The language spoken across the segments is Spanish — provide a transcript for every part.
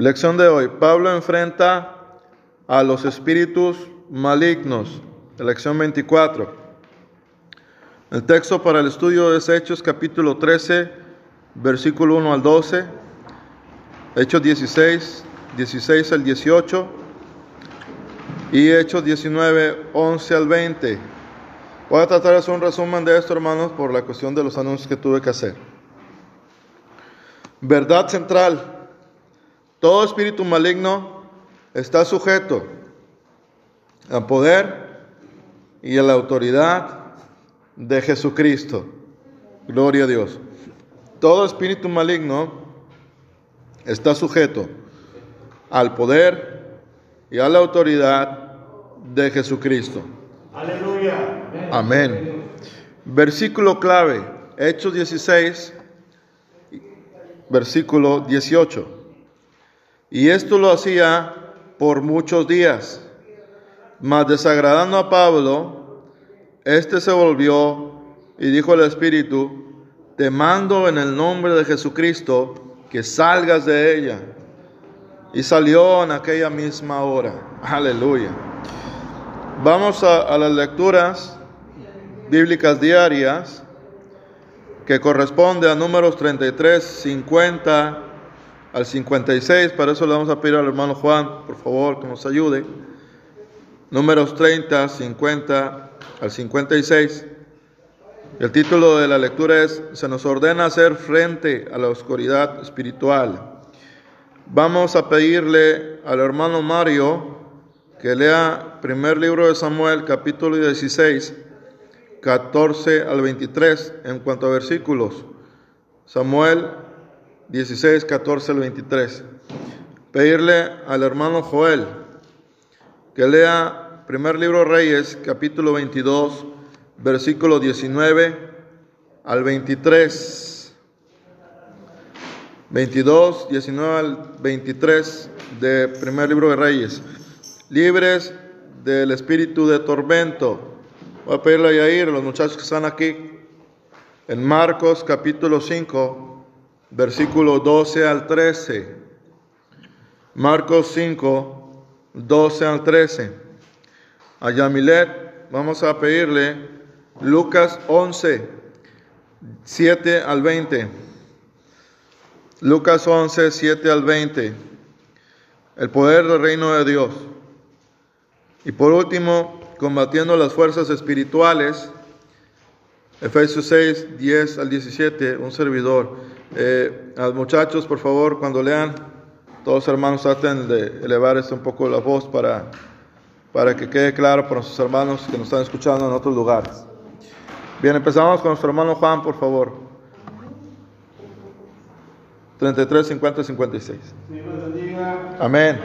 Lección de hoy. Pablo enfrenta a los espíritus malignos. Lección 24. El texto para el estudio es Hechos capítulo 13, versículo 1 al 12. Hechos 16, 16 al 18. Y Hechos 19, 11 al 20. Voy a tratar de hacer un resumen de esto, hermanos, por la cuestión de los anuncios que tuve que hacer. Verdad central. Todo espíritu maligno está sujeto al poder y a la autoridad de Jesucristo. Gloria a Dios. Todo espíritu maligno está sujeto al poder y a la autoridad de Jesucristo. Aleluya. Amén. Versículo clave, Hechos 16, versículo 18. Y esto lo hacía por muchos días. Mas desagradando a Pablo, éste se volvió y dijo al Espíritu, te mando en el nombre de Jesucristo que salgas de ella. Y salió en aquella misma hora. Aleluya. Vamos a, a las lecturas bíblicas diarias que corresponde a números 33, 50 al 56. Para eso le vamos a pedir al hermano Juan, por favor, que nos ayude. Números 30, 50 al 56. El título de la lectura es Se nos ordena hacer frente a la oscuridad espiritual. Vamos a pedirle al hermano Mario que lea primer libro de Samuel, capítulo 16, 14 al 23, en cuanto a versículos. Samuel 16, 14 al 23. Pedirle al hermano Joel que lea primer libro de Reyes, capítulo 22, versículo 19 al 23. 22, 19 al 23 de primer libro de Reyes. Libres del espíritu de tormento. Voy a pedirle a Yair, los muchachos que están aquí, en Marcos capítulo 5, versículo 12 al 13. Marcos 5, 12 al 13. A Yamilet vamos a pedirle Lucas 11, 7 al 20. Lucas 11, 7 al 20. El poder del reino de Dios. Y por último, combatiendo las fuerzas espirituales. Efesios 6, 10 al 17, un servidor. Eh, a los muchachos, por favor, cuando lean, todos hermanos traten de elevar un poco la voz para, para que quede claro para nuestros hermanos que nos están escuchando en otros lugares. Bien, empezamos con nuestro hermano Juan, por favor. 33, 50, 56. Amén.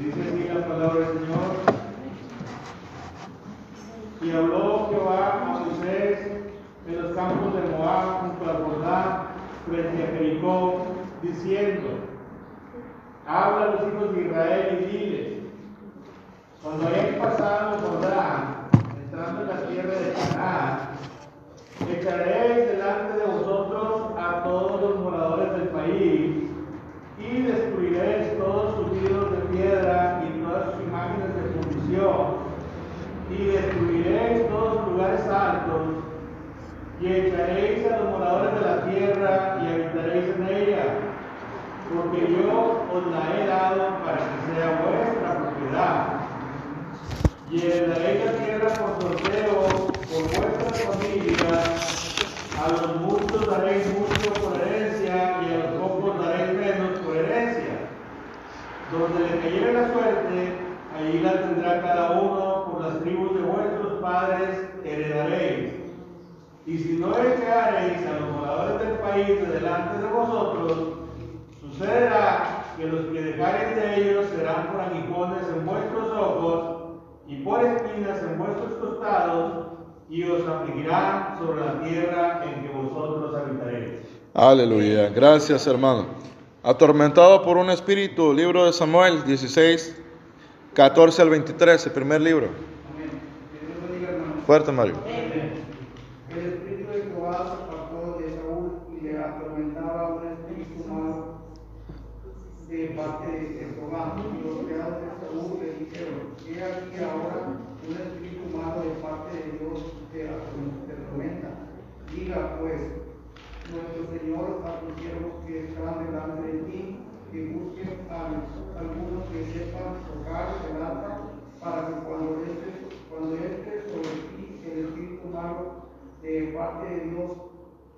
Dice así la palabra del Señor. Y habló Jehová los campos de Moab junto a Jordán frente a Jericó, diciendo, habla a los hijos de Israel y diles, cuando hayáis pasado Jordán, entrando en la tierra de Canaán, echaréis delante de vosotros a todos los moradores del país y destruiréis todos sus ídolos de piedra y todas sus imágenes de fundición y destruiréis todos los lugares altos y echaréis a los moradores de la tierra y habitaréis en ella, porque yo os la he dado para que sea vuestra propiedad. Y heredaréis la tierra por sorteo por vuestras familias, a los muchos daréis mucho por herencia y a los pocos daréis menos por herencia. Donde le cayere la suerte, allí la tendrá cada uno por las tribus de vuestros padres heredaréis. Y si no echareis a los moradores del país de delante de vosotros, sucederá que los que dejareis de ellos serán por aguijones en vuestros ojos y por espinas en vuestros costados, y os afligirán sobre la tierra en que vosotros habitaréis. Aleluya. Gracias, hermano. Atormentado por un espíritu, libro de Samuel 16, 14 al 23, el primer libro. Fuerte, Mario. El espíritu de Jehová se apartó de Saúl y le atormentaba un espíritu malo parte de Jehová. Los criados de Saúl le dijeron, he aquí ahora un espíritu malo de parte de Dios te atormenta. Diga pues, nuestro Señor a tus siervos que están delante de ti, que busquen a algunos que sepan tocar el arpa, para que cuando cuando esté sobre ti el espíritu malo de parte de Dios,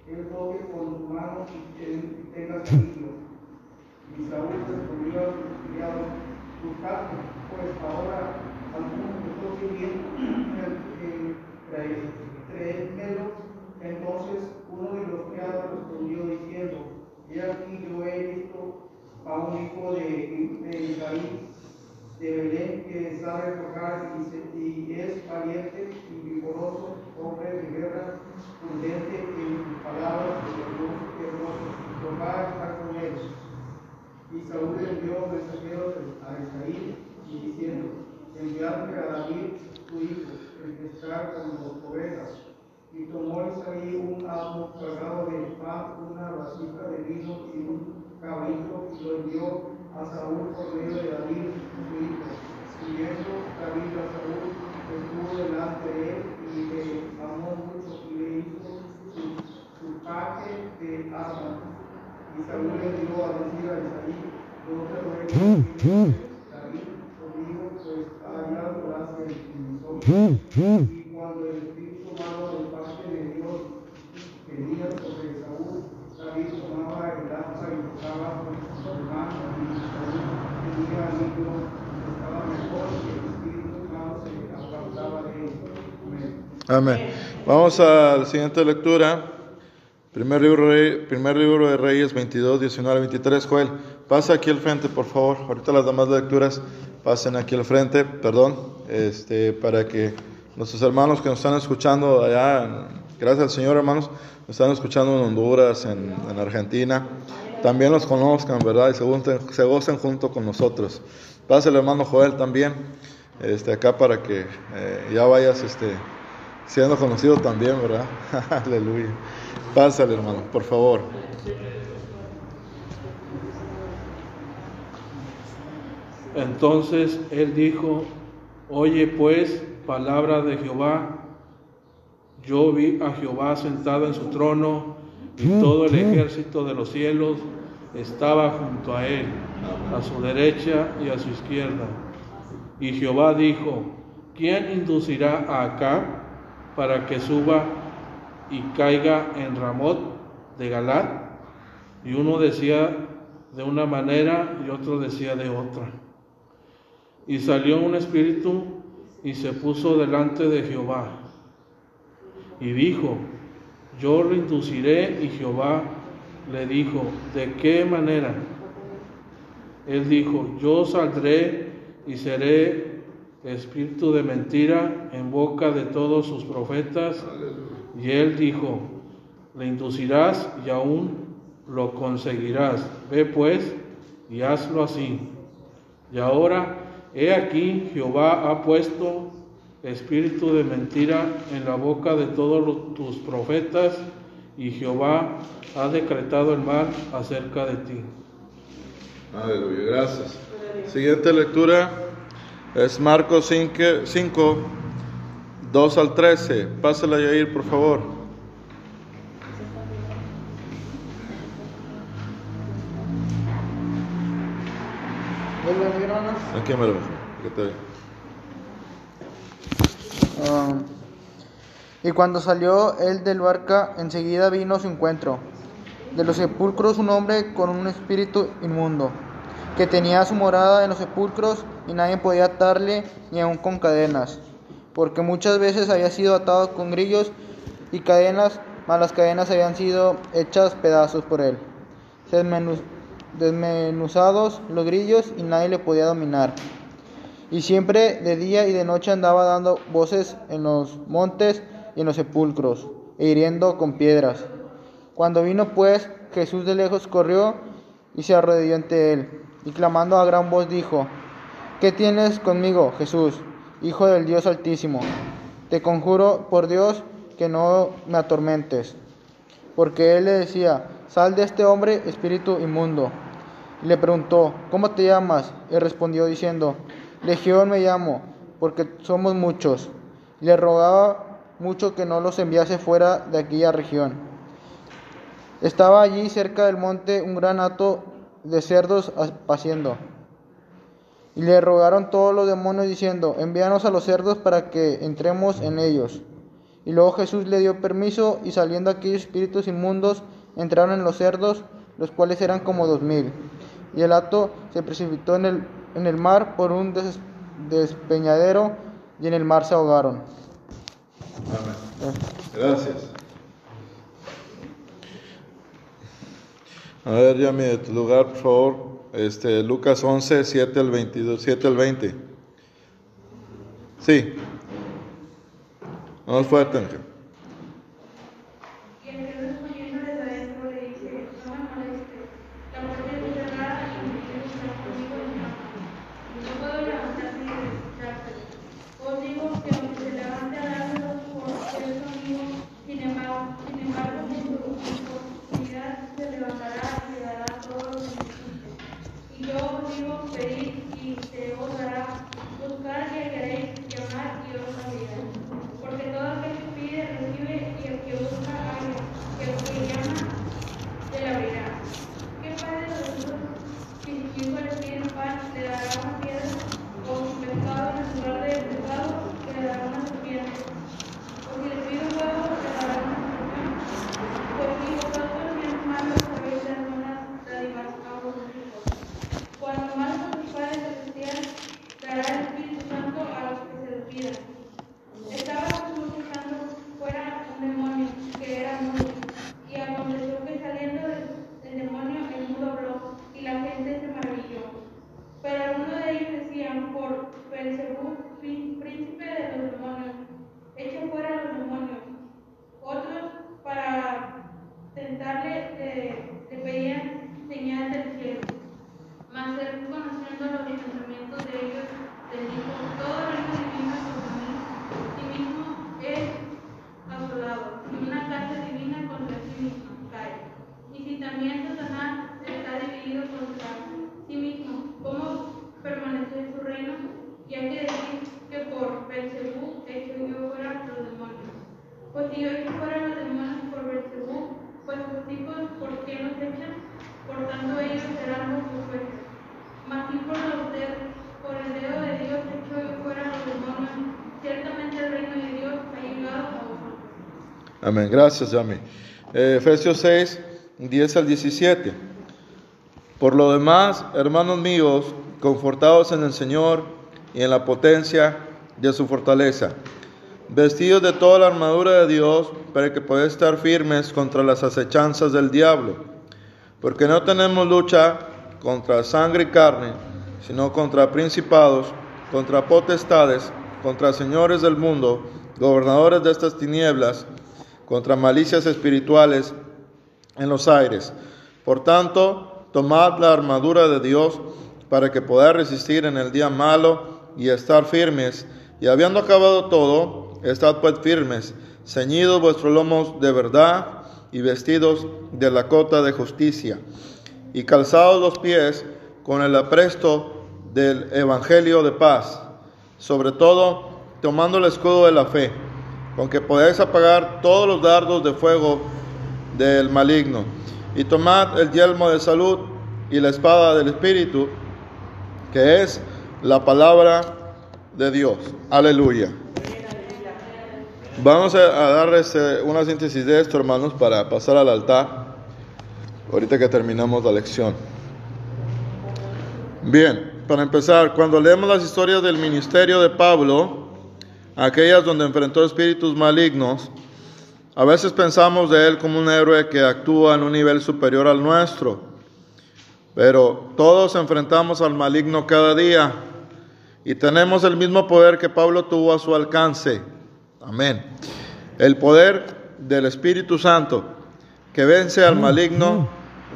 él toque con tu mano y tengas alivio. Y Saúl respondió a sus criados, buscad pues ahora algunos que traédmelo entonces uno de los criados respondió diciendo, he aquí yo he visto a un hijo de, de de Belén, que sabe tocar y, y, es valiente y vigoroso, hombre de guerra, prudente en palabras y hermoso, tocar está con él. Y Saúl envió mensajeros a Isaí diciendo, enviadme a David, tu hijo, el que está con los ovejas y tomó Isaí un amo cargado de pan, una vasija de vino y un caballito y lo envió a Saúl por medio de David, su hijo. Siguiendo David a Saúl, estuvo delante de él y le amó mucho y le hizo su, paje de armas. Y Saúl le dio a decir a Isaí, no te ruego, David, conmigo, pues haya gracia en mis ojos. Y cuando el Espíritu malo de parte de Dios venía sobre Saúl, David tomaba el lanza y tocaba con su mano y Saúl tenía al libro estaba mejor y el Espíritu malo se apartaba de él. Amén. Vamos a la siguiente lectura. Primer libro, primer libro de Reyes 22, 19 23. Joel, pasa aquí al frente, por favor. Ahorita las demás lecturas pasen aquí al frente, perdón, este, para que nuestros hermanos que nos están escuchando allá, gracias al Señor hermanos, nos están escuchando en Honduras, en, en Argentina, también los conozcan, ¿verdad? Y se gocen, se junto con nosotros. Pasa el hermano Joel también, este, acá para que eh, ya vayas este, siendo conocido también, ¿verdad? Aleluya. Pásale, hermano, por favor. Entonces él dijo, oye pues palabra de Jehová, yo vi a Jehová sentado en su trono y todo el ejército de los cielos estaba junto a él, a su derecha y a su izquierda. Y Jehová dijo, ¿quién inducirá a Acá para que suba y caiga en Ramot de Galad? Y uno decía de una manera y otro decía de otra. Y salió un espíritu y se puso delante de Jehová. Y dijo, yo lo induciré. Y Jehová le dijo, ¿de qué manera? Él dijo, yo saldré y seré espíritu de mentira en boca de todos sus profetas. Y él dijo, le inducirás y aún lo conseguirás. Ve pues y hazlo así. Y ahora, he aquí, Jehová ha puesto espíritu de mentira en la boca de todos tus profetas y Jehová ha decretado el mal acerca de ti. Aleluya, gracias. Siguiente lectura es Marcos 5, 2 al 13. Pásala, Yair, por favor. Aquí me lo Um, y cuando salió él del barca, enseguida vino a su encuentro. De los sepulcros un hombre con un espíritu inmundo, que tenía su morada en los sepulcros y nadie podía atarle ni aun con cadenas, porque muchas veces había sido atado con grillos y cadenas, mas las cadenas habían sido hechas pedazos por él. Desmenuzados los grillos y nadie le podía dominar. Y siempre de día y de noche andaba dando voces en los montes y en los sepulcros, e hiriendo con piedras. Cuando vino pues, Jesús de lejos corrió y se arrodilló ante él, y clamando a gran voz dijo, ¿Qué tienes conmigo, Jesús, Hijo del Dios Altísimo? Te conjuro por Dios que no me atormentes. Porque él le decía, sal de este hombre, espíritu inmundo. le preguntó, ¿cómo te llamas? Y respondió diciendo, Legión me llamo, porque somos muchos. Le rogaba mucho que no los enviase fuera de aquella región. Estaba allí cerca del monte un gran hato de cerdos paciendo. Y le rogaron todos los demonios diciendo, envíanos a los cerdos para que entremos en ellos. Y luego Jesús le dio permiso y saliendo aquellos espíritus inmundos entraron en los cerdos, los cuales eran como dos mil. Y el hato se precipitó en el, en el mar por un des- despeñadero y en el mar se ahogaron. Amén. Gracias. A ver, llame de tu lugar, por favor. Este, Lucas 11, 7 al 22, 7 al 20. Sí. Vamos fuerte, Amén. Gracias, Yami. Eh, Efesios 6, 10 al 17. Por lo demás, hermanos míos, confortados en el Señor y en la potencia de su fortaleza, vestidos de toda la armadura de Dios para que podáis estar firmes contra las acechanzas del diablo. Porque no tenemos lucha contra sangre y carne, sino contra principados, contra potestades, contra señores del mundo, gobernadores de estas tinieblas, contra malicias espirituales en los aires. Por tanto, tomad la armadura de Dios para que podáis resistir en el día malo y estar firmes. Y habiendo acabado todo, estad pues firmes, ceñidos vuestros lomos de verdad y vestidos de la cota de justicia, y calzados los pies con el apresto del evangelio de paz, sobre todo tomando el escudo de la fe, con que podáis apagar todos los dardos de fuego del maligno, y tomad el yelmo de salud y la espada del Espíritu, que es la palabra de Dios. Aleluya. Vamos a, a dar este, una síntesis de esto, hermanos, para pasar al altar, ahorita que terminamos la lección. Bien, para empezar, cuando leemos las historias del ministerio de Pablo, aquellas donde enfrentó espíritus malignos, a veces pensamos de él como un héroe que actúa en un nivel superior al nuestro, pero todos enfrentamos al maligno cada día y tenemos el mismo poder que Pablo tuvo a su alcance. Amén. El poder del Espíritu Santo que vence al maligno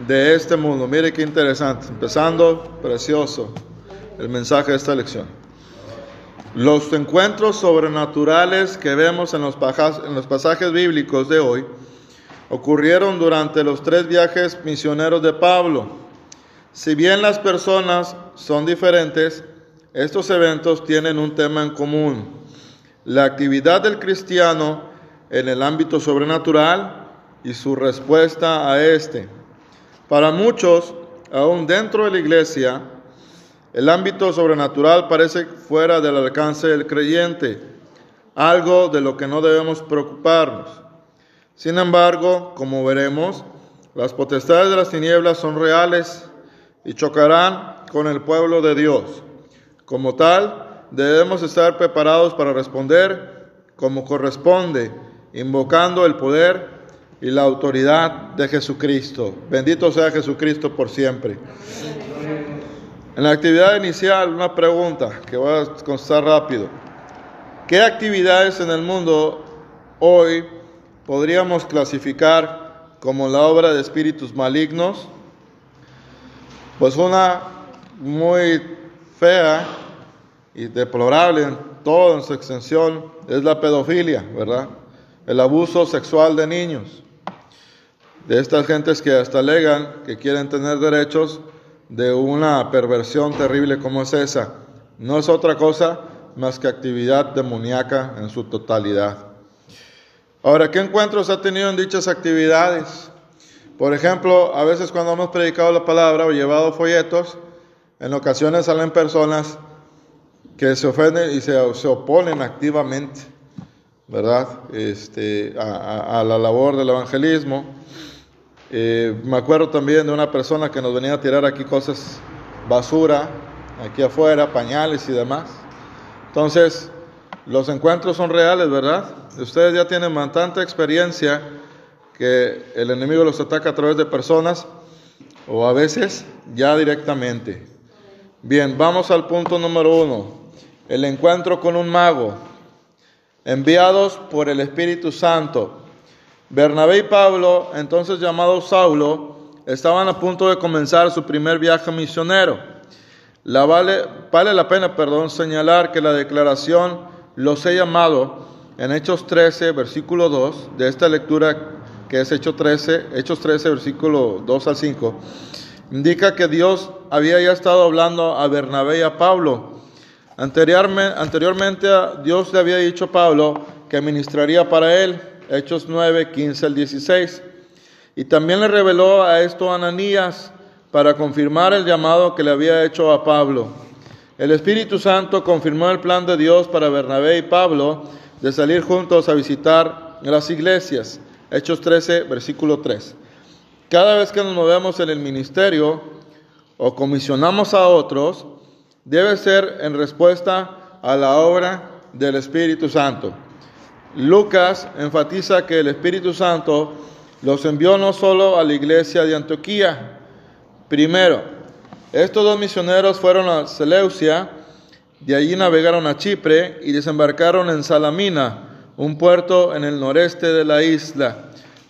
de este mundo. Mire qué interesante. Empezando, precioso, el mensaje de esta lección. Los encuentros sobrenaturales que vemos en los, pasajes bíblicos de hoy ocurrieron durante los tres viajes misioneros de Pablo. Si bien las personas son diferentes, estos eventos tienen un tema en común. La actividad del cristiano en el ámbito sobrenatural y su respuesta a este. Para muchos, aún dentro de la iglesia, el ámbito sobrenatural parece fuera del alcance del creyente, algo de lo que no debemos preocuparnos. Sin embargo, como veremos, las potestades de las tinieblas son reales y chocarán con el pueblo de Dios. Como tal, debemos estar preparados para responder como corresponde, invocando el poder y la autoridad de Jesucristo. Bendito sea Jesucristo por siempre. En la actividad inicial, una pregunta que voy a contestar rápido. ¿Qué actividades en el mundo hoy podríamos clasificar como la obra de espíritus malignos? Pues una muy fea y deplorable en toda su extensión es la pedofilia, ¿verdad? El abuso sexual de niños. De estas gentes que hasta alegan que quieren tener derechos de una perversión terrible como es esa. No es otra cosa más que actividad demoníaca en su totalidad. Ahora, ¿qué encuentros ha tenido en dichas actividades? Por ejemplo, a veces cuando hemos predicado la palabra o llevado folletos, en ocasiones salen personas que se ofenden y se, se oponen activamente, ¿verdad? Este, a, a, a la labor del evangelismo. Eh, me acuerdo también de una persona que nos venía a tirar aquí cosas, basura, aquí afuera, pañales y demás. Entonces, los encuentros son reales, ¿verdad? Ustedes ya tienen bastante experiencia que el enemigo los ataca a través de personas o a veces ya directamente. Bien, vamos al punto número uno. El encuentro con un mago, enviados por el Espíritu Santo. Bernabé y Pablo, entonces llamados Saulo, estaban a punto de comenzar su primer viaje misionero. La vale, vale la pena, perdón, señalar que la declaración los he llamado en Hechos 13, versículo 2, de esta lectura que es Hechos 13, Hechos 13, versículo 2 al 5, indica que Dios había ya estado hablando a Bernabé y a Pablo. Anteriormente, anteriormente Dios le había dicho a Pablo que ministraría para él, Hechos 9, 15 al 16. Y también le reveló a esto a Ananías para confirmar el llamado que le había hecho a Pablo. El Espíritu Santo confirmó el plan de Dios para Bernabé y Pablo de salir juntos a visitar las iglesias. Hechos 13, versículo 3. Cada vez que nos movemos en el ministerio o comisionamos a otros, debe ser en respuesta a la obra del Espíritu Santo. Lucas enfatiza que el Espíritu Santo los envió no solo a la iglesia de Antioquía. Primero, estos dos misioneros fueron a Seleucia, de allí navegaron a Chipre y desembarcaron en Salamina, un puerto en el noreste de la isla.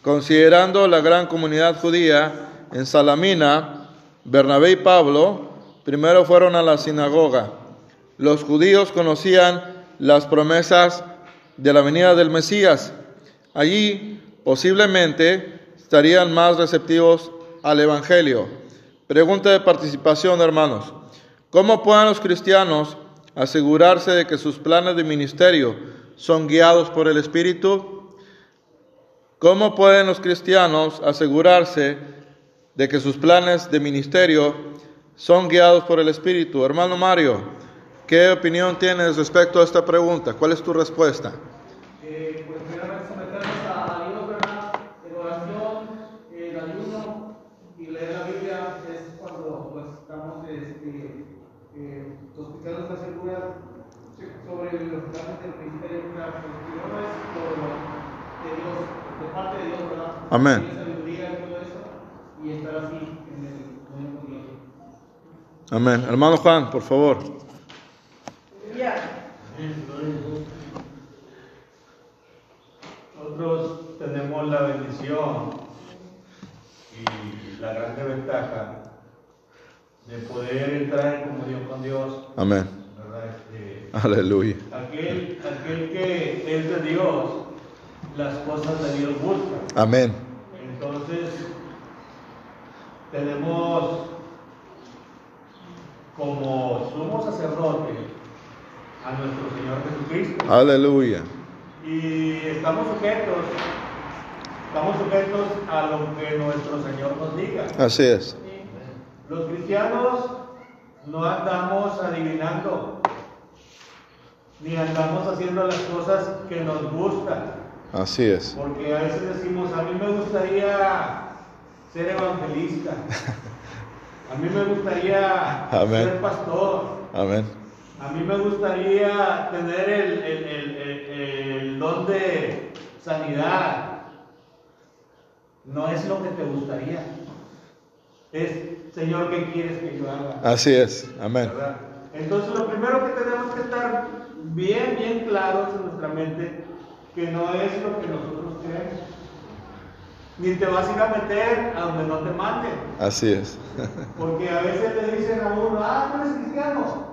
Considerando la gran comunidad judía en Salamina, Bernabé y Pablo primero fueron a la sinagoga. Los judíos conocían las promesas de la venida del Mesías. Allí posiblemente estarían más receptivos al Evangelio. Pregunta de participación, hermanos. ¿Cómo pueden los cristianos asegurarse de que sus planes de ministerio son guiados por el Espíritu? ¿Cómo pueden los cristianos asegurarse de que sus planes de ministerio son guiados por el Espíritu? Hermano Mario, ¿qué opinión tienes respecto a esta pregunta? ¿Cuál es tu respuesta? Eh, pues primeramente someternos a Dios, ¿verdad? En oración, en ayuno y leer la Biblia es cuando pues, estamos este, eh, buscando estar seguras sobre los planes del ministerio. ¿verdad? Porque primero es por de Dios, de parte de Dios, ¿verdad? Amén. Tener sabiduría y todo eso y estar así en el momento con Dios. Amén. Hermano Juan, por favor. Nosotros tenemos la bendición y la gran ventaja de poder entrar en comunión con Dios. Amén. Este, Aleluya. aquel, aquel que es de Dios, las cosas de Dios busca. Amén. Entonces, tenemos como sumo sacerdote a nuestro Señor Jesucristo. Aleluya. Y estamos sujetos, estamos sujetos a lo que nuestro Señor nos diga. Así es. Los cristianos no andamos adivinando, ni andamos haciendo las cosas que nos gustan, Así es. porque a veces decimos, a mí me gustaría ser evangelista, a mí me gustaría Amén. ser pastor, Amén. A mí me gustaría tener el, el- el- el- el don de sanidad. No es lo que te gustaría. Es, Señor, ¿qué quieres que yo haga? Así es. Amén. ¿Verdad? Entonces lo primero que tenemos que estar bien, bien claros en nuestra mente, que no es lo que nosotros queremos. Ni te vas a ir a meter a donde no te manden. Así es. Porque a veces le dicen a uno, ah, tú eres cristiano.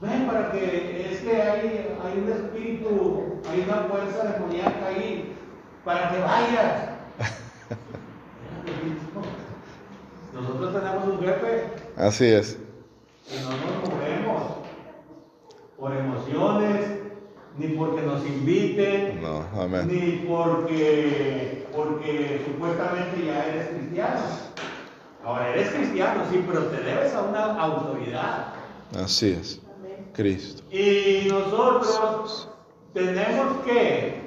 Ven para que es que hay, hay un espíritu, hay una fuerza demoníaca ahí, para que vayas. Nosotros tenemos un jefe Así es. y no nos movemos por emociones, ni porque nos inviten, No, amén. ni porque, porque supuestamente ya eres cristiano. Ahora eres cristiano, sí, pero te debes a una autoridad. Así es. Cristo. Y nosotros tenemos que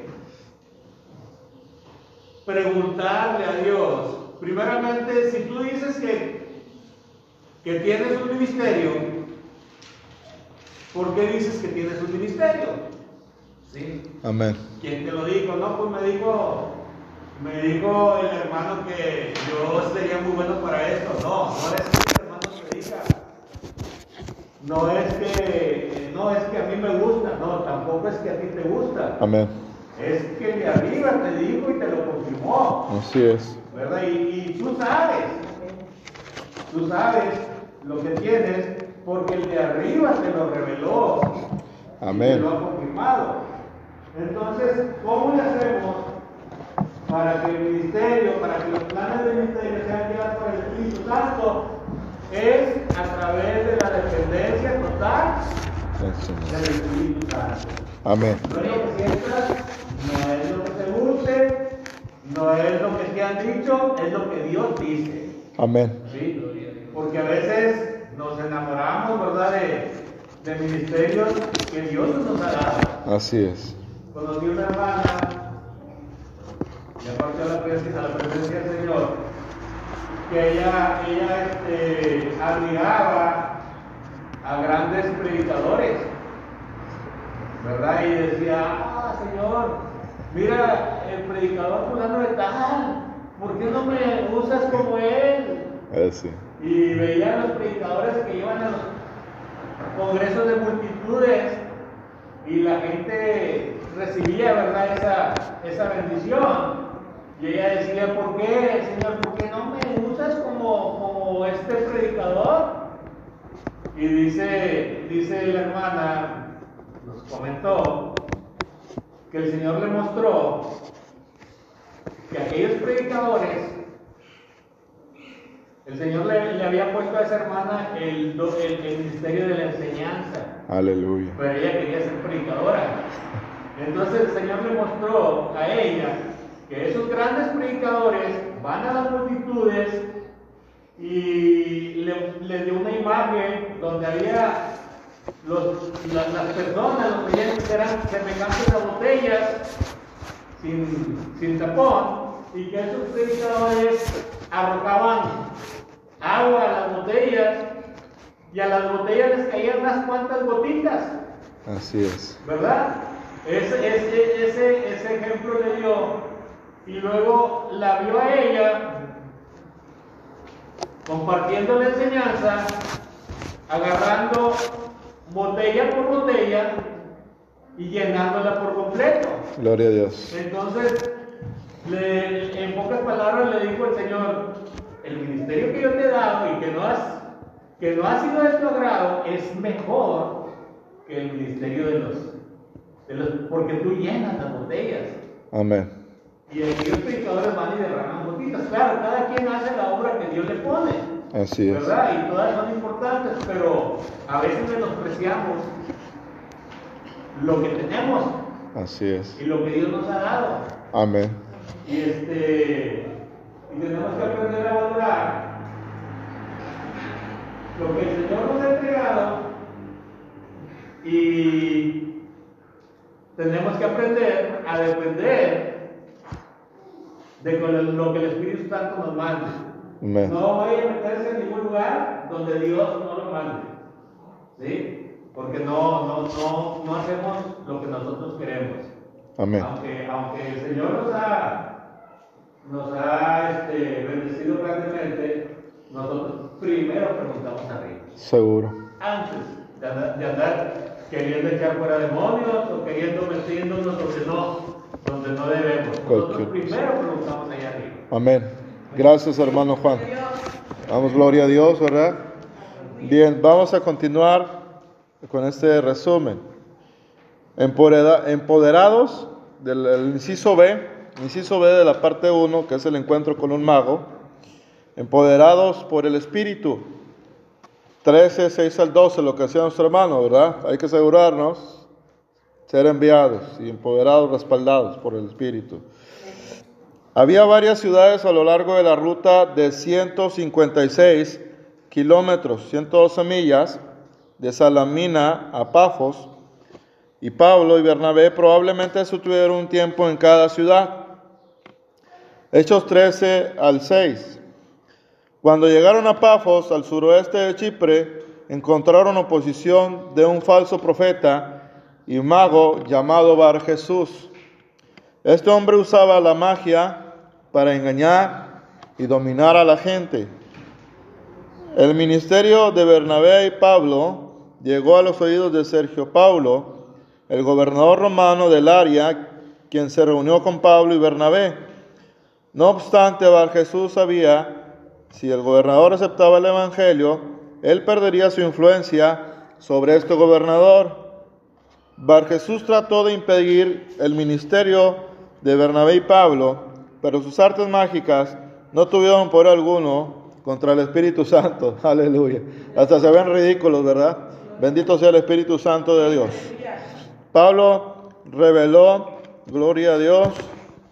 preguntarle a Dios, primeramente, si tú dices que, que tienes un ministerio, ¿por qué dices que tienes un ministerio? ¿Sí? Amén. ¿Quién te lo dijo? No, pues me dijo, me dijo el hermano que yo sería muy bueno para esto. No, no es que el hermano predica. No es que, no es que a mí me gusta, no, tampoco es que a ti te gusta. Amén. Es que el de arriba te dijo y te lo confirmó, Así es. ¿verdad? Y, y tú sabes, tú sabes lo que tienes porque el de arriba te lo reveló. y Amén. te lo ha confirmado. Entonces, ¿cómo le hacemos para que el ministerio, para que los planes del ministerio sean guiados por el Espíritu Santo? Es a través de la dependencia total del Espíritu Santo. Amén. No es lo que sientas, no es lo que te guste, no es lo que te han dicho, es lo que Dios dice. Amén. ¿sí? Porque a veces nos enamoramos, ¿verdad?, de, de ministerios que Dios nos ha dado. Así es. Conocí una hermana, y aparte a la presencia, a la presencia del Señor, que ella, ella este, admiraba a grandes predicadores, ¿verdad? Y decía, ah, Señor, mira el predicador fulano de tal, ¿por qué no me usas como él? Así. Y veía a los predicadores que iban a los congresos de multitudes y la gente recibía, ¿verdad?, esa, esa bendición. Y ella decía, ¿por qué, Señor, por qué no me como, como este predicador? Y dice, dice la hermana, nos comentó, que el Señor le mostró que aquellos predicadores el Señor le, le había puesto a esa hermana el, el- el ministerio de la enseñanza, Aleluya. pero ella quería ser predicadora. Entonces el Señor le mostró a ella que esos grandes predicadores van a las multitudes y le, le dio una imagen donde había los- la- las personas, los creyentes eran semejantes a botellas sin, sin tapón y que esos predicadores arrojaban agua a las botellas y a las botellas les caían unas cuantas gotitas, Así es. ¿verdad? Ese, ese, ese, ese ejemplo le dio y luego la vio a ella compartiendo la enseñanza, agarrando botella por botella y llenándola por completo. Gloria a Dios. Entonces, le- en pocas palabras le dijo el Señor, el ministerio que yo te he dado y que no has, que no ha sido de tu agrado es mejor que el ministerio de los, de los, porque tú llenas las botellas. Amén. Y aquellos predicadores van y derraman gotitas. Claro, cada quien hace la obra que Dios le pone. Así es. ¿verdad? Y todas son importantes, pero a veces menospreciamos lo que tenemos Así es. y lo que Dios nos ha dado. Amén. Y este y tenemos que aprender a valorar lo que el Señor nos ha entregado y tenemos que aprender a depender de lo que el Espíritu Santo nos mande. Amén. No vaya a meterse en ningún lugar donde Dios no lo mande. ¿Sí? Porque no, no, no, no hacemos lo que nosotros queremos. Amén. Aunque, aunque el Señor nos ha, nos ha este, bendecido grandemente, nosotros primero preguntamos a Dios. Seguro. Antes de andar, de andar queriendo echar fuera demonios o queriendo metiéndonos donde no, donde no debemos. Nosotros primero preguntamos allá arriba. Amén. Gracias, hermano Juan. Vamos, gloria a Dios, ¿verdad? Bien, vamos a continuar con este resumen. Empoderados del el inciso B, inciso B de la parte 1, que es el encuentro con un mago. Empoderados por el Espíritu. 13, 6 al 12, lo que hacía nuestro hermano, ¿verdad? Hay que asegurarnos ser enviados y empoderados, respaldados por el Espíritu. Había varias ciudades a lo largo de la ruta de 156 kilómetros, 112 millas, de Salamina a Pafos, y Pablo y Bernabé probablemente estuvieron un tiempo en cada ciudad. Hechos 13 al 6. Cuando llegaron a Pafos, al suroeste de Chipre, encontraron oposición de un falso profeta y mago llamado Bar Jesús. Este hombre usaba la magia para engañar y dominar a la gente. El ministerio de Bernabé y Pablo llegó a los oídos de Sergio Paulo, el gobernador romano del área, quien se reunió con Pablo y Bernabé. No obstante, Bar Jesús sabía, si el gobernador aceptaba el Evangelio, él perdería su influencia sobre este gobernador. Bar Jesús trató de impedir el ministerio de Bernabé y Pablo, pero sus artes mágicas no tuvieron poder alguno contra el Espíritu Santo. Aleluya. Hasta se ven ridículos, ¿verdad? Bendito sea el Espíritu Santo de Dios. Pablo reveló, gloria a Dios,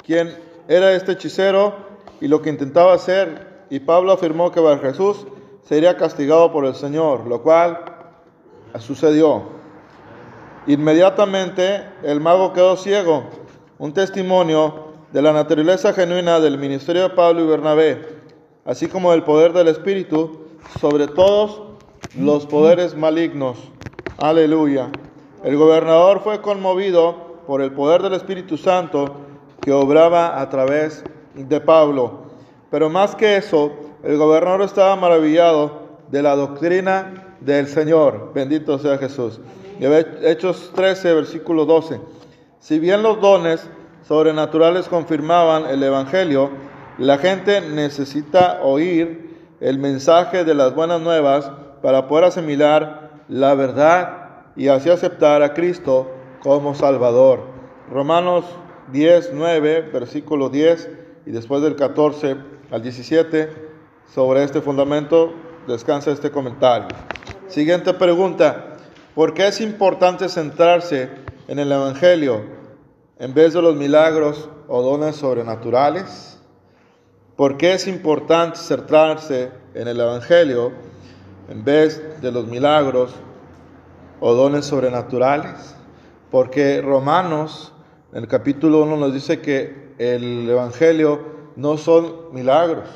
quién era este hechicero y lo que intentaba hacer. Y Pablo afirmó que Bar Jesús sería castigado por el Señor, lo cual sucedió. Inmediatamente el mago quedó ciego, un testimonio de la naturaleza genuina del ministerio de Pablo y Bernabé, así como del poder del Espíritu sobre todos los poderes malignos. Aleluya. El gobernador fue conmovido por el poder del Espíritu Santo que obraba a través de Pablo. Pero más que eso, el gobernador estaba maravillado de la doctrina del Señor. Bendito sea Jesús. Hechos 13, versículo 12. Si bien los dones sobrenaturales confirmaban el Evangelio, la gente necesita oír el mensaje de las buenas nuevas para poder asimilar la verdad y así aceptar a Cristo como Salvador. Romanos 10, 9, versículo 10 y después del 14 al 17, sobre este fundamento descansa este comentario. Siguiente pregunta. ¿Por qué es importante centrarse en el Evangelio en vez de los milagros o dones sobrenaturales? ¿Por qué es importante centrarse en el Evangelio en vez de los milagros o dones sobrenaturales? Porque Romanos, en el capítulo 1, nos dice que el Evangelio no son milagros,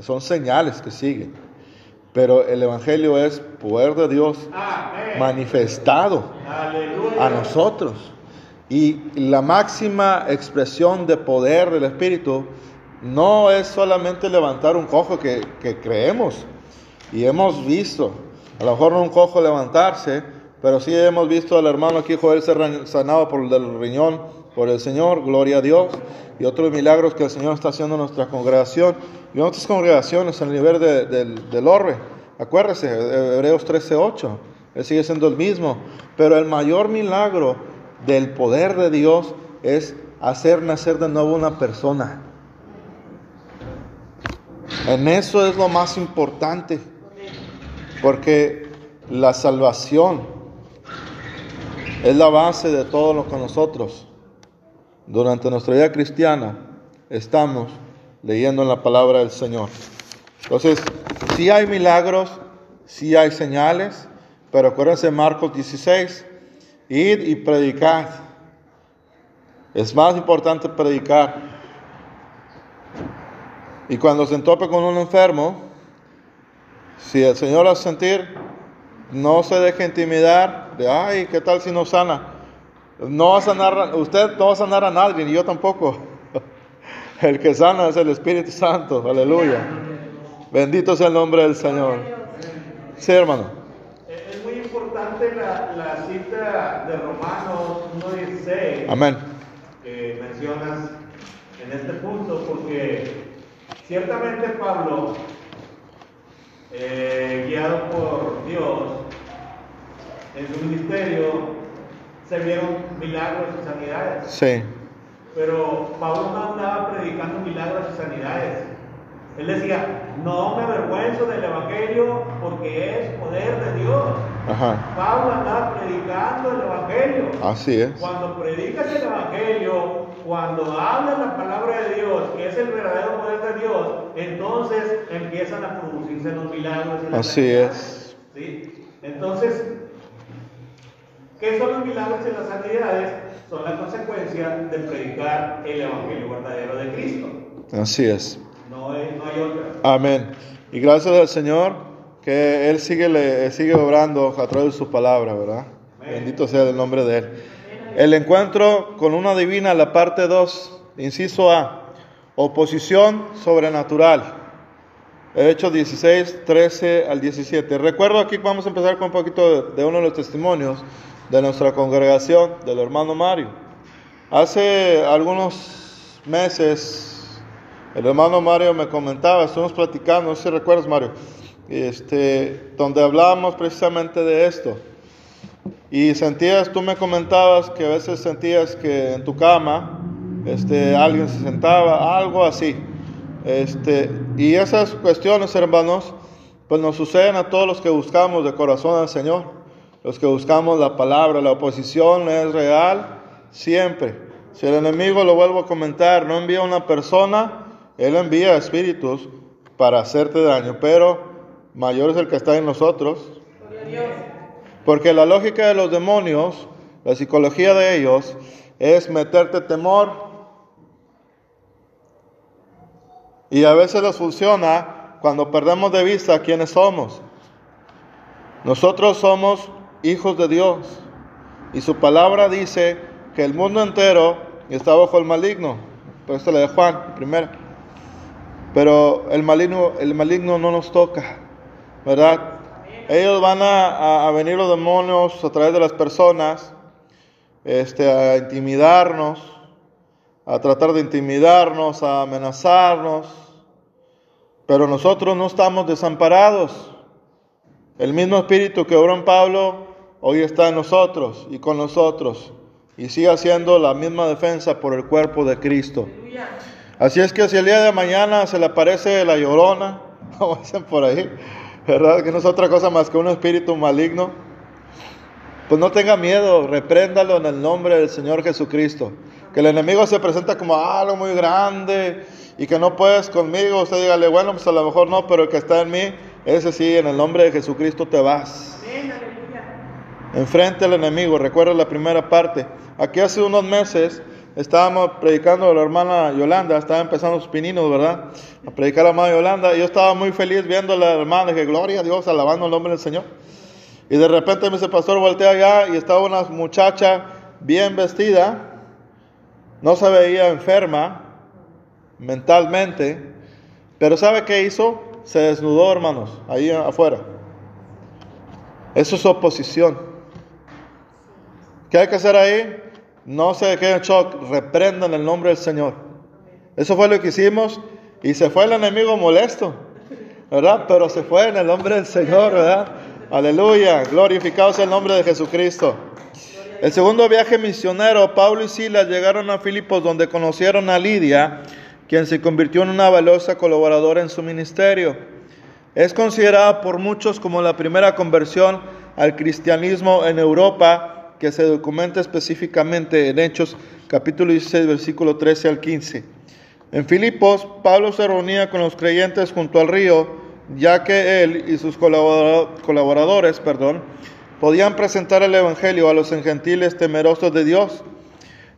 son señales que siguen. Pero el Evangelio es poder de Dios Amén. manifestado Aleluya. a nosotros. Y la máxima expresión de poder del Espíritu no es solamente levantar un cojo que, que creemos y hemos visto, a lo mejor no un cojo levantarse, pero sí hemos visto al hermano aquí Joel ser sanado por el del riñón por el Señor, gloria a Dios, y otros milagros que el Señor está haciendo en nuestra congregación y otras congregaciones el nivel de- del orbe. Acuérdese, Hebreos 13:8, Él sigue siendo el mismo, pero el mayor milagro del poder de Dios es hacer nacer de nuevo una persona. En eso es lo más importante. Porque la salvación es la base de todo lo que nosotros durante nuestra vida cristiana estamos leyendo en la palabra del Señor. Entonces, si hay milagros, si hay señales, pero acuérdense Marcos 16, id y predicad. Es más importante predicar. Y cuando se entope con un enfermo, si el Señor hace sentir, no se deje intimidar de, ay, ¿qué tal si no sana? No va a sanar, usted no va a sanar a nadie, ni yo tampoco. El que sana es el Espíritu Santo, aleluya. Bendito sea el nombre del Señor. Sí, hermano. Es muy importante la, la cita de Romanos 1.16 Amén. que mencionas en este punto, porque ciertamente Pablo, eh, guiado por Dios, en su ministerio se vieron milagros y sanidades. Sí, Pero Pablo no andaba predicando milagros y sanidades. Él decía, no me avergüenzo del Evangelio porque es poder de Dios. ajá. Pablo andaba predicando el Evangelio. Así es. Cuando predicas el Evangelio, cuando hablas la palabra de Dios, que es el verdadero poder de Dios, entonces empiezan a producirse los milagros. y las Así sanidades. es. ¿Sí? Entonces, ¿qué son los milagros y las sanidades? Son la consecuencia de predicar el Evangelio verdadero de Cristo. Así es. No, es- no hay otra. Amén. Y gracias al Señor que Él sigue, le, sigue obrando a través de su palabra, ¿verdad? Bendito sea el nombre de Él. El encuentro con una divina, la parte 2, inciso A, oposición sobrenatural. Hechos 16, 13 al 17. Recuerdo aquí vamos a empezar con un poquito de, de uno de los testimonios de nuestra congregación, del hermano Mario. Hace algunos meses, el hermano Mario me comentaba, estuvimos platicando, no sé si recuerdas Mario, este, donde hablábamos precisamente de esto. Y sentías, tú me comentabas que a veces sentías que en tu cama este, alguien se sentaba, algo así. Este, y esas cuestiones, hermanos, pues nos suceden a todos los que buscamos de corazón al Señor, los que buscamos la palabra, la oposición es real siempre. Si el enemigo, lo vuelvo a comentar, no envía a una persona, él envía espíritus para hacerte daño, pero mayor es el que está en nosotros. Porque la lógica de los demonios, la psicología de ellos, es meterte temor. Y a veces les funciona cuando perdemos de vista quiénes somos. Nosotros somos hijos de Dios. Y su palabra dice que el mundo entero está bajo el maligno. Pero esto le de Juan primero. Pero el maligno, el maligno no nos toca, ¿verdad? Ellos van a, venir los demonios a través de las personas, este, a intimidarnos, a tratar de intimidarnos, a amenazarnos. Pero nosotros no estamos desamparados. El mismo espíritu que obró en Pablo hoy está en nosotros y con nosotros y sigue haciendo la misma defensa por el cuerpo de Cristo. Así es que si el día de mañana se le aparece la llorona, como dicen por ahí, ¿verdad? Que no es otra cosa más que un espíritu maligno, pues no tenga miedo, repréndalo en el nombre del Señor Jesucristo. Que el enemigo se presenta como algo muy grande y que no puedes conmigo, usted dígale, bueno, pues a lo mejor no, pero el que está en mí, ese sí, en el nombre de Jesucristo te vas. Enfrente al enemigo, recuerda la primera parte. Aquí hace unos meses estábamos predicando a la hermana Yolanda, estaba empezando sus pininos, ¿verdad? A predicar a la hermana Yolanda. Y yo estaba muy feliz viendo a la hermana, dije, gloria a Dios, alabando el nombre del Señor. Y de repente me dice, pastor, voltea allá y estaba una muchacha bien vestida, no se veía enferma mentalmente, pero ¿sabe qué hizo? Se desnudó, hermanos, ahí afuera. Eso es oposición. ¿Qué hay que hacer ahí? No se queden en shock, reprendan el nombre del Señor. Eso fue lo que hicimos y se fue el enemigo molesto, ¿verdad? Pero se fue en el nombre del Señor, ¿verdad? Aleluya, glorificado el nombre de Jesucristo. El segundo viaje misionero, Pablo y Silas llegaron a Filipos donde conocieron a Lidia, quien se convirtió en una valiosa colaboradora en su ministerio. Es considerada por muchos como la primera conversión al cristianismo en Europa se documenta específicamente en Hechos capítulo 16 versículo 13 al 15. En Filipos, Pablo se reunía con los creyentes junto al río, ya que él y sus colaboradores perdón, podían presentar el Evangelio a los gentiles temerosos de Dios.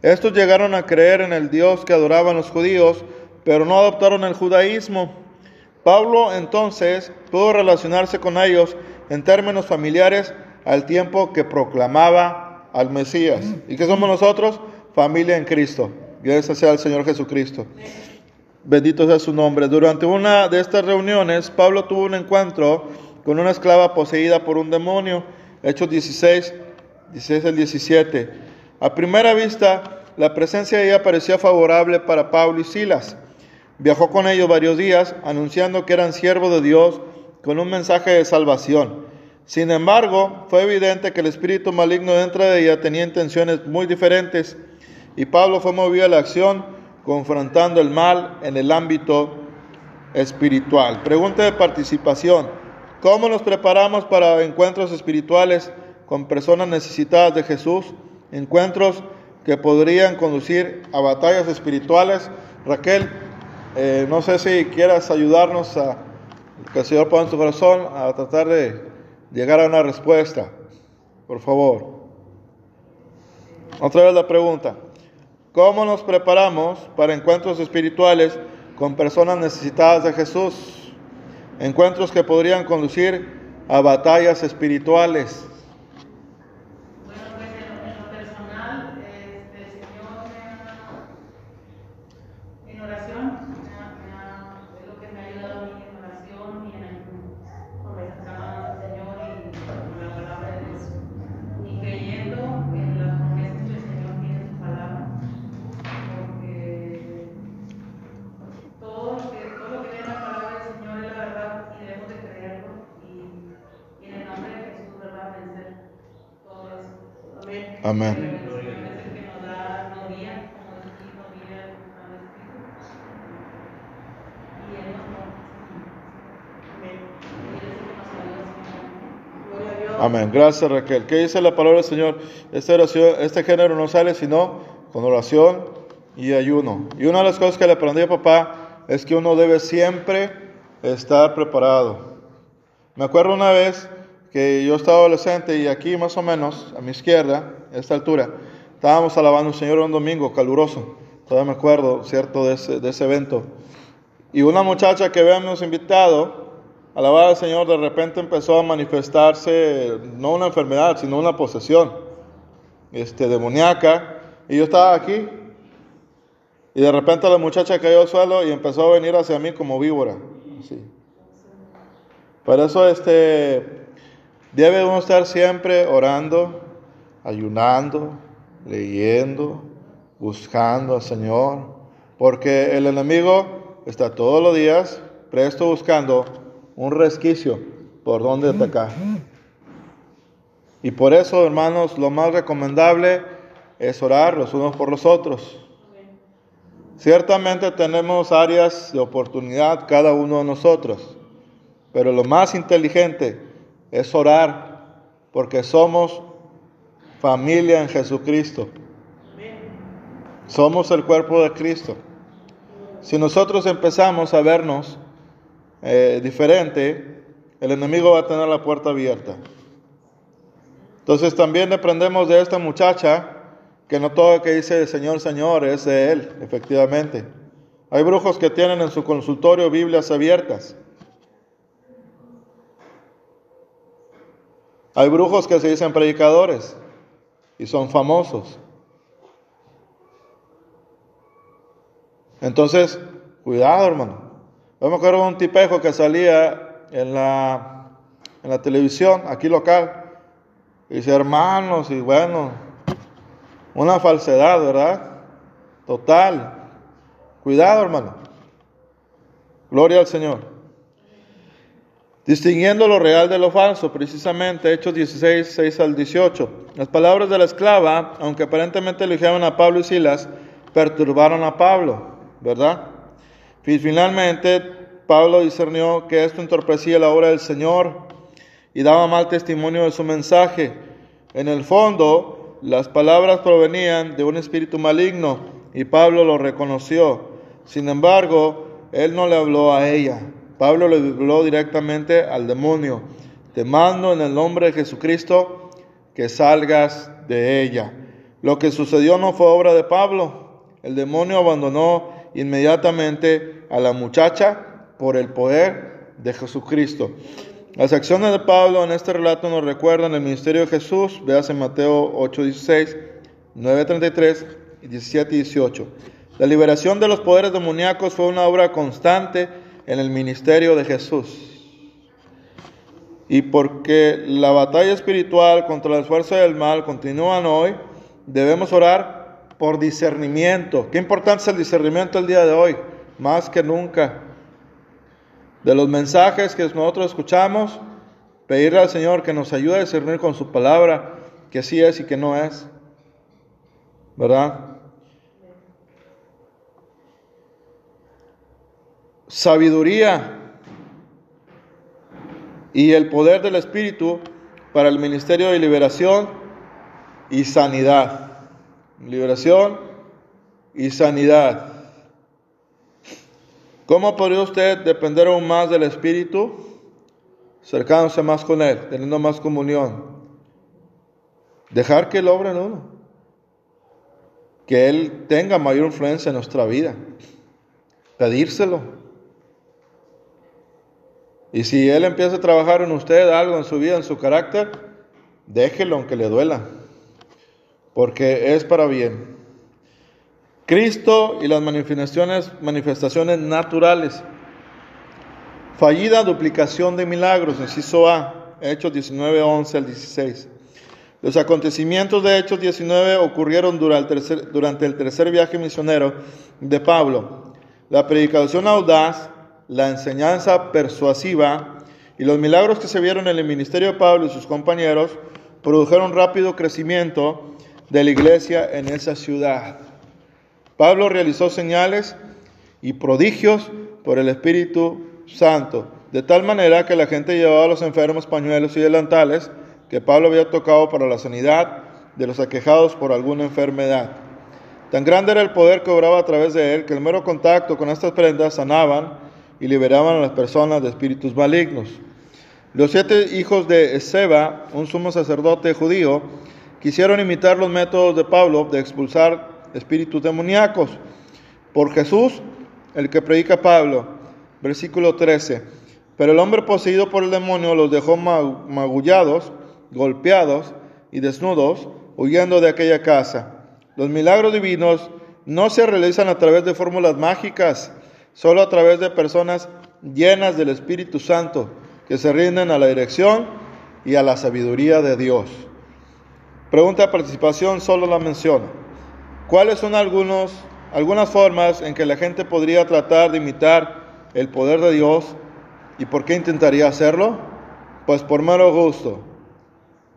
Estos llegaron a creer en el Dios que adoraban los judíos, pero no adoptaron el judaísmo. Pablo entonces pudo relacionarse con ellos en términos familiares al tiempo que proclamaba al Mesías. ¿Y qué somos nosotros? Familia en Cristo. Gracias sea al Señor Jesucristo. Bendito sea su nombre. Durante una de estas reuniones, Pablo tuvo un encuentro con una esclava poseída por un demonio. Hechos 16, 16 al 17. A primera vista, la presencia de ella parecía favorable para Pablo y Silas. Viajó con ellos varios días, anunciando que eran siervos de Dios con un mensaje de salvación. Sin embargo, fue evidente que el espíritu maligno dentro de ella tenía intenciones muy diferentes y Pablo fue movido a la acción confrontando el mal en el ámbito espiritual. Pregunta de participación. ¿Cómo nos preparamos para encuentros espirituales con personas necesitadas de Jesús? Encuentros que podrían conducir a batallas espirituales. Raquel, eh, no sé si quieras ayudarnos a que el Señor ponga en tu corazón a tratar de llegar a una respuesta. Por favor. Otra vez la pregunta. ¿Cómo nos preparamos para encuentros espirituales con personas necesitadas de Jesús? Encuentros que podrían conducir a batallas espirituales. Bueno, pues en lo, en lo personal, este, el Señor me ha, en oración, me ha, me ha- es lo que me ha ayudado a mí en oración y en el conversar al Señor y con la palabra de Dios. Y creyendo en las promesas que el Señor tiene en su palabra, porque todo lo que, todo lo que viene en la palabra del Señor es la verdad y debemos de creerlo y, y en el nombre de Jesús, ¿verdad? Vencer todo eso. Amén. Amén. El Señor es el que nos da, nos guía, como dice aquí, nos guía al Espíritu. Y Él nos Amén. Y Él es el que nos ayuda, Señor. Gloria a Dios. Amén. Gracias Raquel. ¿Qué dice la palabra del Señor? Esta oración, este género no sale sino con oración y ayuno. Y una de las cosas que le aprendí a papá es que uno debe siempre estar preparado. Me acuerdo una vez que yo estaba adolescente y aquí más o menos, a mi izquierda, a esta altura, estábamos alabando al Señor un domingo caluroso. Todavía me acuerdo, ¿cierto?, de ese, de ese evento. Y una muchacha que habíamos invitado a alabar al Señor, de repente empezó a manifestarse, no una enfermedad, sino una posesión este, demoníaca. Y yo estaba aquí. Y de repente la muchacha cayó al suelo y empezó a venir hacia mí como víbora. así. Por eso este, debe uno estar siempre orando, ayunando, leyendo, buscando al Señor. Porque el enemigo está todos los días presto buscando un resquicio por donde atacar. Y por eso, hermanos, lo más recomendable es orar los unos por los otros. Ciertamente tenemos áreas de oportunidad cada uno de nosotros, pero lo más inteligente es orar porque somos familia en Jesucristo. Somos el cuerpo de Cristo. Si nosotros empezamos a vernos eh, diferente, el enemigo va a tener la puerta abierta. Entonces también aprendemos de esta muchacha que no todo lo que dice Señor, Señor es de Él, efectivamente. Hay brujos que tienen en su consultorio Biblias abiertas. Hay brujos que se dicen predicadores y son famosos. Entonces, cuidado, hermano. Yo me acuerdo un tipejo que salía en la, en la televisión, aquí local, y dice, hermanos, y bueno, una falsedad, ¿verdad? Total. Cuidado, hermano. Gloria al Señor. Distinguiendo lo real de lo falso, precisamente Hechos 16, 6 al 18. Las palabras de la esclava, aunque aparentemente eligieron a Pablo y Silas, perturbaron a Pablo, ¿verdad? Finalmente Pablo discernió que esto entorpecía la obra del Señor y daba mal testimonio de su mensaje. En el fondo, las palabras provenían de un espíritu maligno y Pablo lo reconoció. Sin embargo, él no le habló a ella. Pablo le habló directamente al demonio. Te mando en el nombre de Jesucristo que salgas de ella. Lo que sucedió no fue obra de Pablo. El demonio abandonó inmediatamente a la muchacha por el poder de Jesucristo. Las acciones de Pablo en este relato nos recuerdan el ministerio de Jesús. Veas en Mateo 8:16, 9:33 y 17 y 18. La liberación de los poderes demoníacos fue una obra constante en el ministerio de Jesús. Y porque la batalla espiritual contra las fuerzas del mal continúan hoy, debemos orar por discernimiento. Qué importante es el discernimiento el día de hoy, más que nunca. De los mensajes que nosotros escuchamos, pedirle al Señor que nos ayude a discernir con su palabra que sí es y que no es. ¿Verdad? Sabiduría y el poder del Espíritu para el ministerio de liberación y sanidad. Liberación y sanidad. ¿Cómo podría usted depender aún más del Espíritu? Cercándose más con Él, teniendo más comunión. Dejar que Él obre en uno. Que Él tenga mayor influencia en nuestra vida. Pedírselo. Y si Él empieza a trabajar en usted algo en su vida, en su carácter, déjelo aunque le duela, porque es para bien. Cristo y las manifestaciones, manifestaciones naturales. Fallida duplicación de milagros, inciso A, Hechos 19, 11 al 16. Los acontecimientos de Hechos 19 ocurrieron durante el, tercer, durante el tercer viaje misionero de Pablo. La predicación audaz la enseñanza persuasiva y los milagros que se vieron en el ministerio de Pablo y sus compañeros produjeron rápido crecimiento de la iglesia en esa ciudad. Pablo realizó señales y prodigios por el Espíritu Santo, de tal manera que la gente llevaba a los enfermos pañuelos y delantales que Pablo había tocado para la sanidad de los aquejados por alguna enfermedad. Tan grande era el poder que obraba a través de él que el mero contacto con estas prendas sanaban y liberaban a las personas de espíritus malignos. Los siete hijos de Seba, un sumo sacerdote judío, quisieron imitar los métodos de Pablo de expulsar espíritus demoníacos. Por Jesús, el que predica Pablo, versículo 13. Pero el hombre poseído por el demonio los dejó magullados, golpeados y desnudos, huyendo de aquella casa. Los milagros divinos no se realizan a través de fórmulas mágicas, solo a través de personas llenas del Espíritu Santo, que se rinden a la dirección y a la sabiduría de Dios. Pregunta de participación, solo la menciono. ¿Cuáles son algunos, algunas formas en que la gente podría tratar de imitar el poder de Dios y por qué intentaría hacerlo? Pues por mero gusto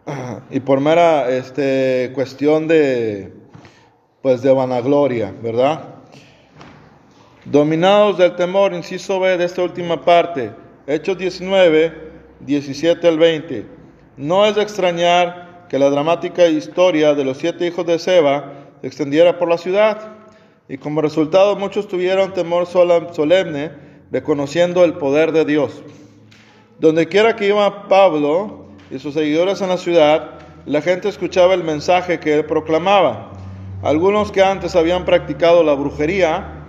y por mera este, cuestión de, pues de vanagloria, ¿verdad? Dominados del temor, inciso B de esta última parte, Hechos 19, 17 al 20. No es de extrañar que la dramática historia de los siete hijos de Seba extendiera por la ciudad, y como resultado muchos tuvieron temor solemne, reconociendo el poder de Dios. Donde quiera que iba Pablo y sus seguidores en la ciudad, la gente escuchaba el mensaje que él proclamaba. Algunos que antes habían practicado la brujería,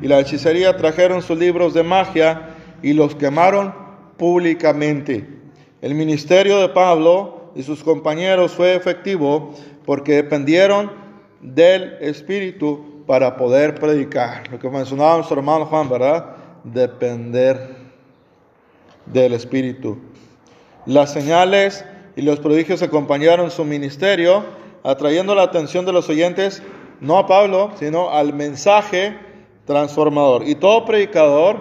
y la hechicería trajeron sus libros de magia y los quemaron públicamente. El ministerio de Pablo y sus compañeros fue efectivo porque dependieron del Espíritu para poder predicar. Lo que mencionaba nuestro hermano Juan, ¿verdad? Depender del Espíritu. Las señales y los prodigios acompañaron su ministerio, atrayendo la atención de los oyentes, no a Pablo, sino al mensaje transformador. Y todo predicador,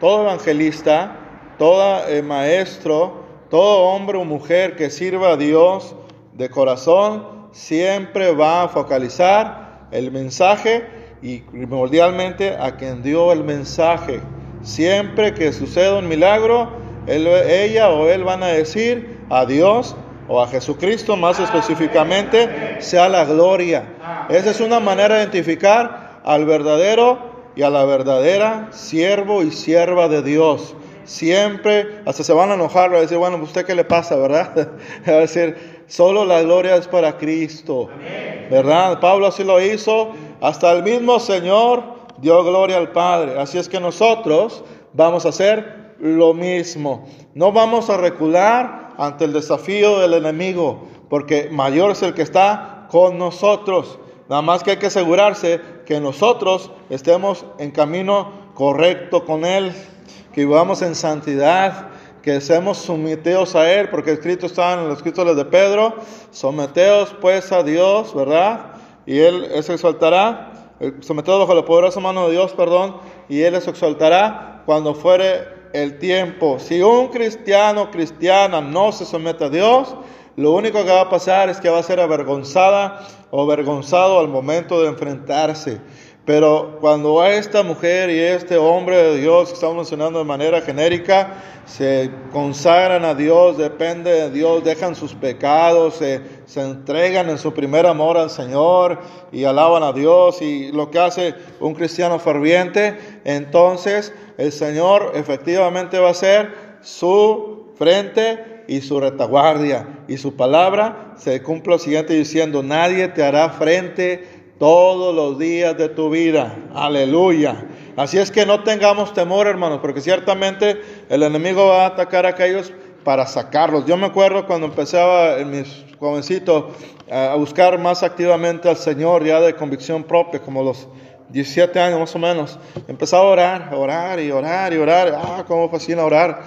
todo evangelista, todo eh, maestro, todo hombre o mujer que sirva a Dios de corazón, siempre va a focalizar el mensaje y primordialmente a quien dio el mensaje. Siempre que suceda un milagro, ella o él van a decir a Dios o a Jesucristo más específicamente, sea la gloria. Esa es una manera de identificar al verdadero y a la verdadera siervo y sierva de Dios. Siempre, hasta se van a enojar, van a decir, bueno, ¿usted qué le pasa, verdad? Va a decir, solo la gloria es para Cristo, ¿verdad? Pablo así lo hizo, hasta el mismo Señor dio gloria al Padre. Así es que nosotros vamos a hacer lo mismo. No vamos a recular ante el desafío del enemigo, porque mayor es el que está con nosotros. Nada más que hay que asegurarse que nosotros estemos en camino correcto con Él, que vivamos en santidad, que seamos sometidos a Él, porque escrito está en los escritos de Pedro, someteos pues a Dios, ¿verdad? Y Él se exaltará, eh, someteos bajo la poderosa mano de Dios, perdón, y Él les exaltará cuando fuere el tiempo. Si un cristiano cristiana no se somete a Dios, lo único que va a pasar es que va a ser avergonzada o avergonzado al momento de enfrentarse. Pero cuando a esta mujer y este hombre de Dios que estamos mencionando de manera genérica, se consagran a Dios, depende de Dios, dejan sus pecados, se, se entregan en su primer amor al Señor y alaban a Dios y lo que hace un cristiano ferviente, entonces el Señor efectivamente va a ser su frente y su retaguardia. Y su palabra se cumple lo siguiente diciendo, nadie te hará frente todos los días de tu vida. Aleluya. Así es que no tengamos temor, hermanos, porque ciertamente el enemigo va a atacar a aquellos para sacarlos. Yo me acuerdo cuando empezaba en mis jovencitos a buscar más activamente al Señor, ya de convicción propia, como los 17 años más o menos, empezaba a orar, a orar y orar y orar. Ah, cómo fascina orar.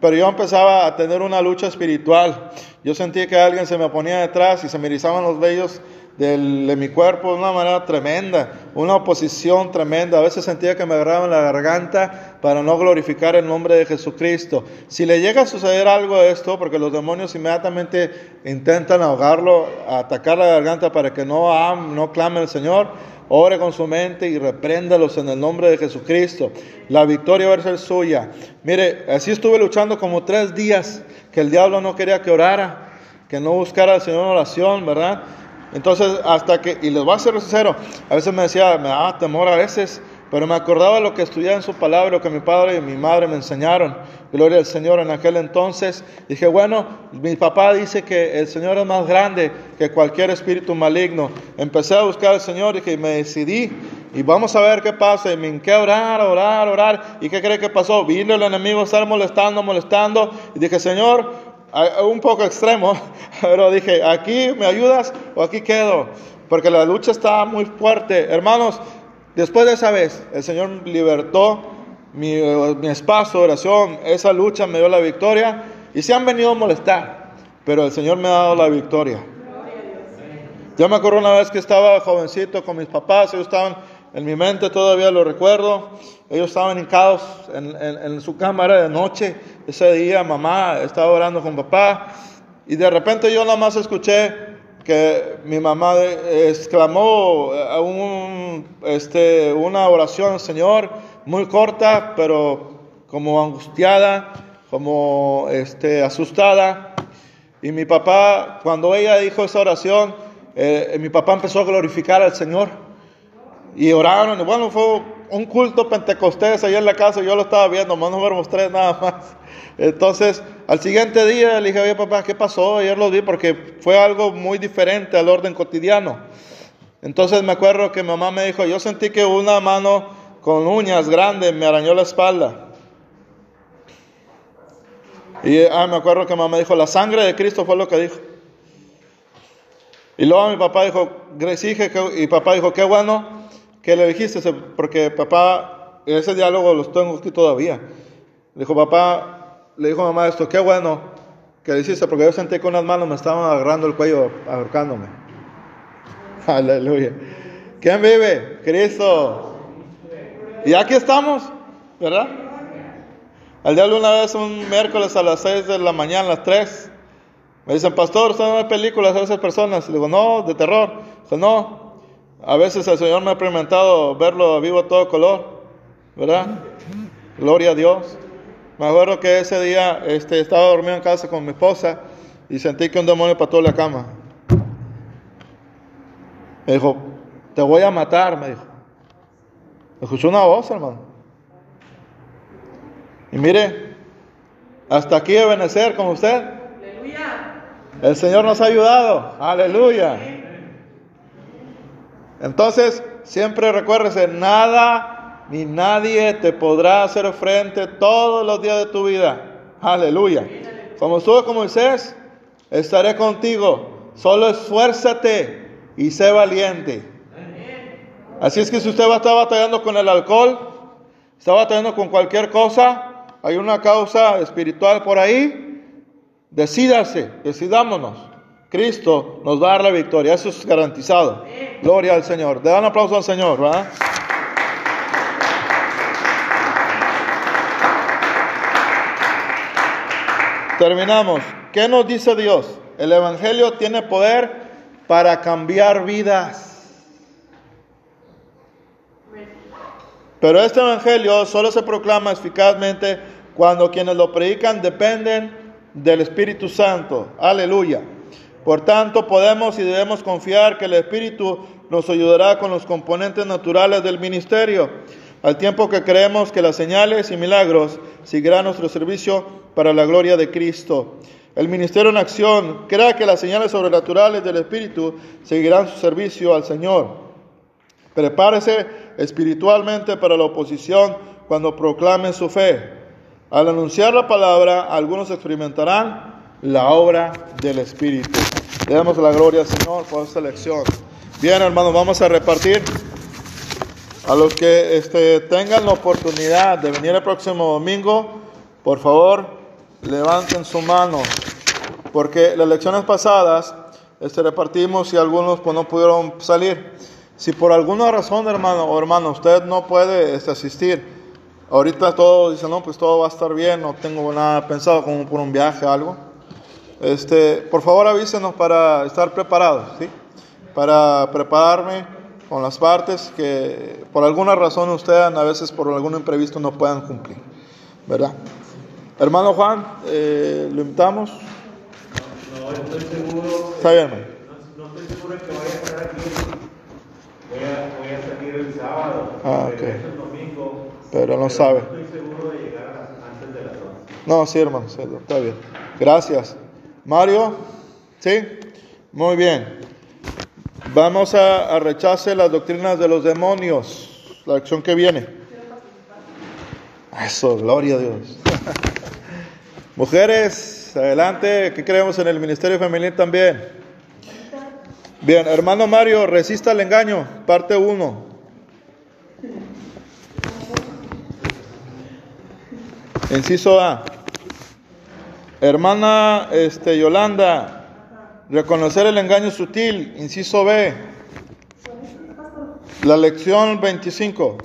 Pero yo empezaba a tener una lucha espiritual. Yo sentía que alguien se me ponía detrás y se me erizaban los vellos de mi cuerpo de una manera tremenda, una oposición tremenda. A veces sentía que me agarraban la garganta para no glorificar el nombre de Jesucristo. Si le llega a suceder algo de esto, porque los demonios inmediatamente intentan ahogarlo, atacar la garganta para que no, am- no clame al Señor, ore con su mente y repréndalos en el nombre de Jesucristo. La victoria va a ser suya. Mire, así estuve luchando como tres días que el diablo no quería que orara, que no buscara al Señor oración, ¿verdad? Entonces, hasta que, y les voy a ser sincero, a veces me decía, me daba temor a veces, pero me acordaba lo que estudiaba en su palabra, lo que mi padre y mi madre me enseñaron. Gloria al Señor en aquel entonces. Dije, bueno, mi papá dice que el Señor es más grande que cualquier espíritu maligno. Empecé a buscar al Señor y me decidí. Y vamos a ver qué pasa. Y me hinqué a orar, orar, orar. ¿Y qué cree que pasó? Vino el enemigo a estar molestando, molestando. Y dije, Señor, un poco extremo, pero dije, aquí me ayudas o aquí quedo, porque la lucha está muy fuerte. Hermanos, después de esa vez, el Señor libertó mi, mi espacio oración, esa lucha me dio la victoria y se han venido a molestar, pero el Señor me ha dado la victoria. Yo me acuerdo una vez que estaba jovencito con mis papás, ellos estaban en mi mente, todavía lo recuerdo, ellos estaban hincados en, en su cámara de noche, ese día mamá estaba orando con papá y de repente yo nada más escuché que mi mamá exclamó un, este, una oración Señor muy corta, pero como angustiada, como este, asustada. Y mi papá, cuando ella dijo esa oración, eh, mi papá empezó a glorificar al Señor. Y oraron. Y bueno, fue un culto pentecostés allá en la casa. Yo lo estaba viendo, más no éramos tres nada más. Entonces, al siguiente día le dije, oye papá, ¿qué pasó? Ayer lo vi porque fue algo muy diferente al orden cotidiano. Entonces me acuerdo que mamá me dijo, yo sentí que una mano con uñas grandes me arañó la espalda. Y ah, me acuerdo que mamá dijo, la sangre de Cristo fue lo que dijo. Y luego mi papá dijo, y papá dijo, qué bueno que le dijiste, porque papá, ese diálogo lo tengo aquí todavía. Dijo, papá, le dijo mamá esto, qué bueno que le hiciste, porque yo sentí que unas manos me estaban agarrando el cuello, ahorcándome. Aleluya. ¿Quién vive? Cristo. Y aquí estamos, ¿verdad? Al diablo una vez un miércoles a las 6 de la mañana, las 3, me dicen, pastor, ¿usted no ve películas a esas personas? Le digo, no, de terror. Dice, no, a veces el Señor me ha experimentado verlo vivo a todo color, ¿verdad? Gloria a Dios. Me acuerdo que ese día este, estaba dormido en casa con mi esposa y sentí que un demonio pató la cama. Me dijo, te voy a matar, me dijo. Escuchó una voz, hermano. Y mire, hasta aquí de Benecer con usted. Aleluya. El Señor nos ha ayudado. Aleluya. Entonces, siempre recuérdese, nada ni nadie te podrá hacer frente todos los días de tu vida. Aleluya. Como estuve con Moisés, estaré contigo. Solo esfuérzate y sé valiente. Así es que si usted va a estar batallando con el alcohol, está batallando con cualquier cosa, hay una causa espiritual por ahí, decídase, decidámonos. Cristo nos va a dar la victoria, eso es garantizado. Gloria al Señor. Le dan aplauso al Señor, ¿verdad? Terminamos. ¿Qué nos dice Dios? El Evangelio tiene poder para cambiar vidas. Pero este Evangelio solo se proclama eficazmente cuando quienes lo predican dependen del Espíritu Santo. Aleluya. Por tanto, podemos y debemos confiar que el Espíritu nos ayudará con los componentes naturales del ministerio, al tiempo que creemos que las señales y milagros seguirán nuestro servicio para la gloria de Cristo. El ministerio en acción crea que las señales sobrenaturales del Espíritu seguirán su servicio al Señor. Prepárese espiritualmente para la oposición cuando proclamen su fe. Al anunciar la palabra, algunos experimentarán la obra del Espíritu. Le damos la gloria al Señor por esta lección. Bien, hermanos, vamos a repartir. A los que este, tengan la oportunidad de venir el próximo domingo, por favor, levanten su mano. Porque las lecciones pasadas este, repartimos y algunos pues, no pudieron salir. Si por alguna razón, hermano o hermano, usted no puede este, asistir, ahorita todos dicen, no, pues todo va a estar bien, no tengo nada pensado como por un viaje algo. Este, por favor avísenos para estar preparados, ¿sí? Para prepararme con las partes que por alguna razón ustedes a veces por algún imprevisto no puedan cumplir, ¿verdad? Hermano Juan, eh, ¿lo invitamos? No estoy seguro. Está bien, hermano. No, no estoy seguro que vaya a estar aquí. Voy a, voy a salir el sábado. Ah, ok. el domingo. Pero no sabe. No estoy seguro de llegar antes de las 11. No, sí, hermano, sí, está bien. Gracias. Mario, ¿sí? Muy bien. Vamos a, a rechace las doctrinas de los demonios. La acción que viene. Eso, gloria a Dios. Mujeres, adelante, que creemos en el ministerio femenil también. Bien, hermano Mario, resista el engaño, parte 1. Inciso A. Hermana este, Yolanda, reconocer el engaño sutil. Inciso B. La lección 25.